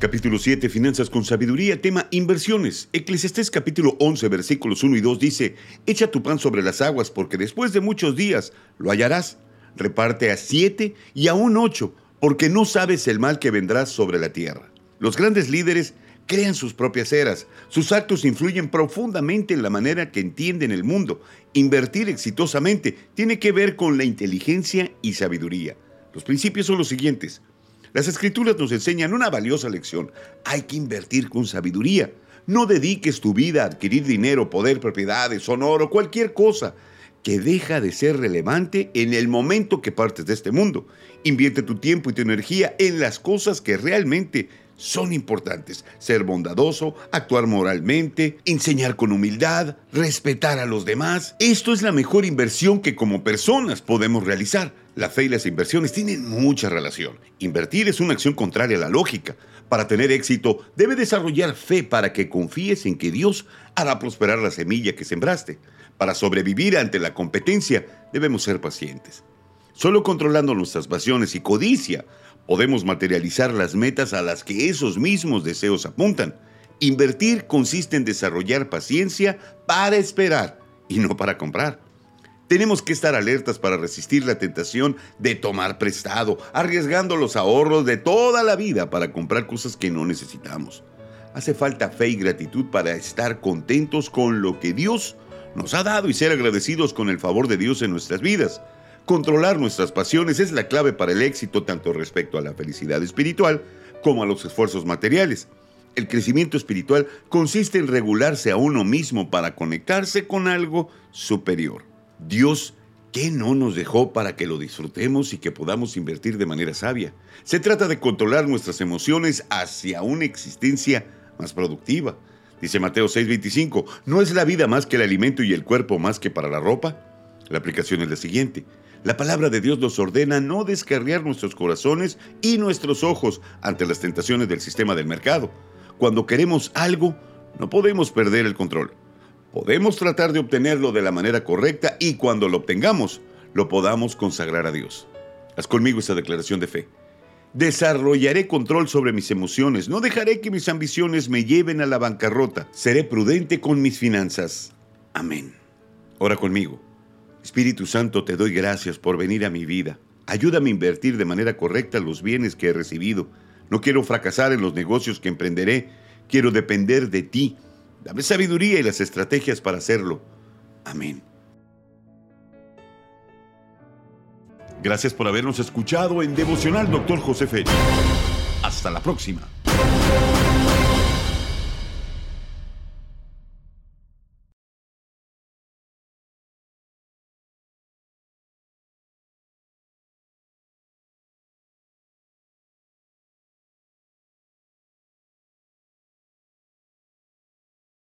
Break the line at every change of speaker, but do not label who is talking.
Capítulo 7, Finanzas con Sabiduría, tema Inversiones. Eclesiastés capítulo 11, versículos 1 y 2 dice, Echa tu pan sobre las aguas, porque después de muchos días lo hallarás. Reparte a siete y aún ocho, porque no sabes el mal que vendrá sobre la tierra. Los grandes líderes crean sus propias eras. Sus actos influyen profundamente en la manera que entienden el mundo. Invertir exitosamente tiene que ver con la inteligencia y sabiduría. Los principios son los siguientes. Las escrituras nos enseñan una valiosa lección. Hay que invertir con sabiduría. No dediques tu vida a adquirir dinero, poder, propiedades, honor o cualquier cosa que deja de ser relevante en el momento que partes de este mundo. Invierte tu tiempo y tu energía en las cosas que realmente son importantes. Ser bondadoso, actuar moralmente, enseñar con humildad, respetar a los demás. Esto es la mejor inversión que como personas podemos realizar. La fe y las inversiones tienen mucha relación. Invertir es una acción contraria a la lógica. Para tener éxito, debe desarrollar fe para que confíes en que Dios hará prosperar la semilla que sembraste. Para sobrevivir ante la competencia, debemos ser pacientes. Solo controlando nuestras pasiones y codicia podemos materializar las metas a las que esos mismos deseos apuntan. Invertir consiste en desarrollar paciencia para esperar y no para comprar. Tenemos que estar alertas para resistir la tentación de tomar prestado, arriesgando los ahorros de toda la vida para comprar cosas que no necesitamos. Hace falta fe y gratitud para estar contentos con lo que Dios nos ha dado y ser agradecidos con el favor de Dios en nuestras vidas. Controlar nuestras pasiones es la clave para el éxito tanto respecto a la felicidad espiritual como a los esfuerzos materiales. El crecimiento espiritual consiste en regularse a uno mismo para conectarse con algo superior. Dios, ¿qué no nos dejó para que lo disfrutemos y que podamos invertir de manera sabia? Se trata de controlar nuestras emociones hacia una existencia más productiva. Dice Mateo 6:25, ¿no es la vida más que el alimento y el cuerpo más que para la ropa? La aplicación es la siguiente. La palabra de Dios nos ordena no descarriar nuestros corazones y nuestros ojos ante las tentaciones del sistema del mercado. Cuando queremos algo, no podemos perder el control. Podemos tratar de obtenerlo de la manera correcta y cuando lo obtengamos, lo podamos consagrar a Dios. Haz conmigo esta declaración de fe. Desarrollaré control sobre mis emociones, no dejaré que mis ambiciones me lleven a la bancarrota, seré prudente con mis finanzas. Amén. Ora conmigo. Espíritu Santo, te doy gracias por venir a mi vida. Ayúdame a invertir de manera correcta los bienes que he recibido. No quiero fracasar en los negocios que emprenderé. Quiero depender de ti. Dame sabiduría y las estrategias para hacerlo. Amén. Gracias por habernos escuchado en Devocional Doctor José Félix. Hasta la próxima.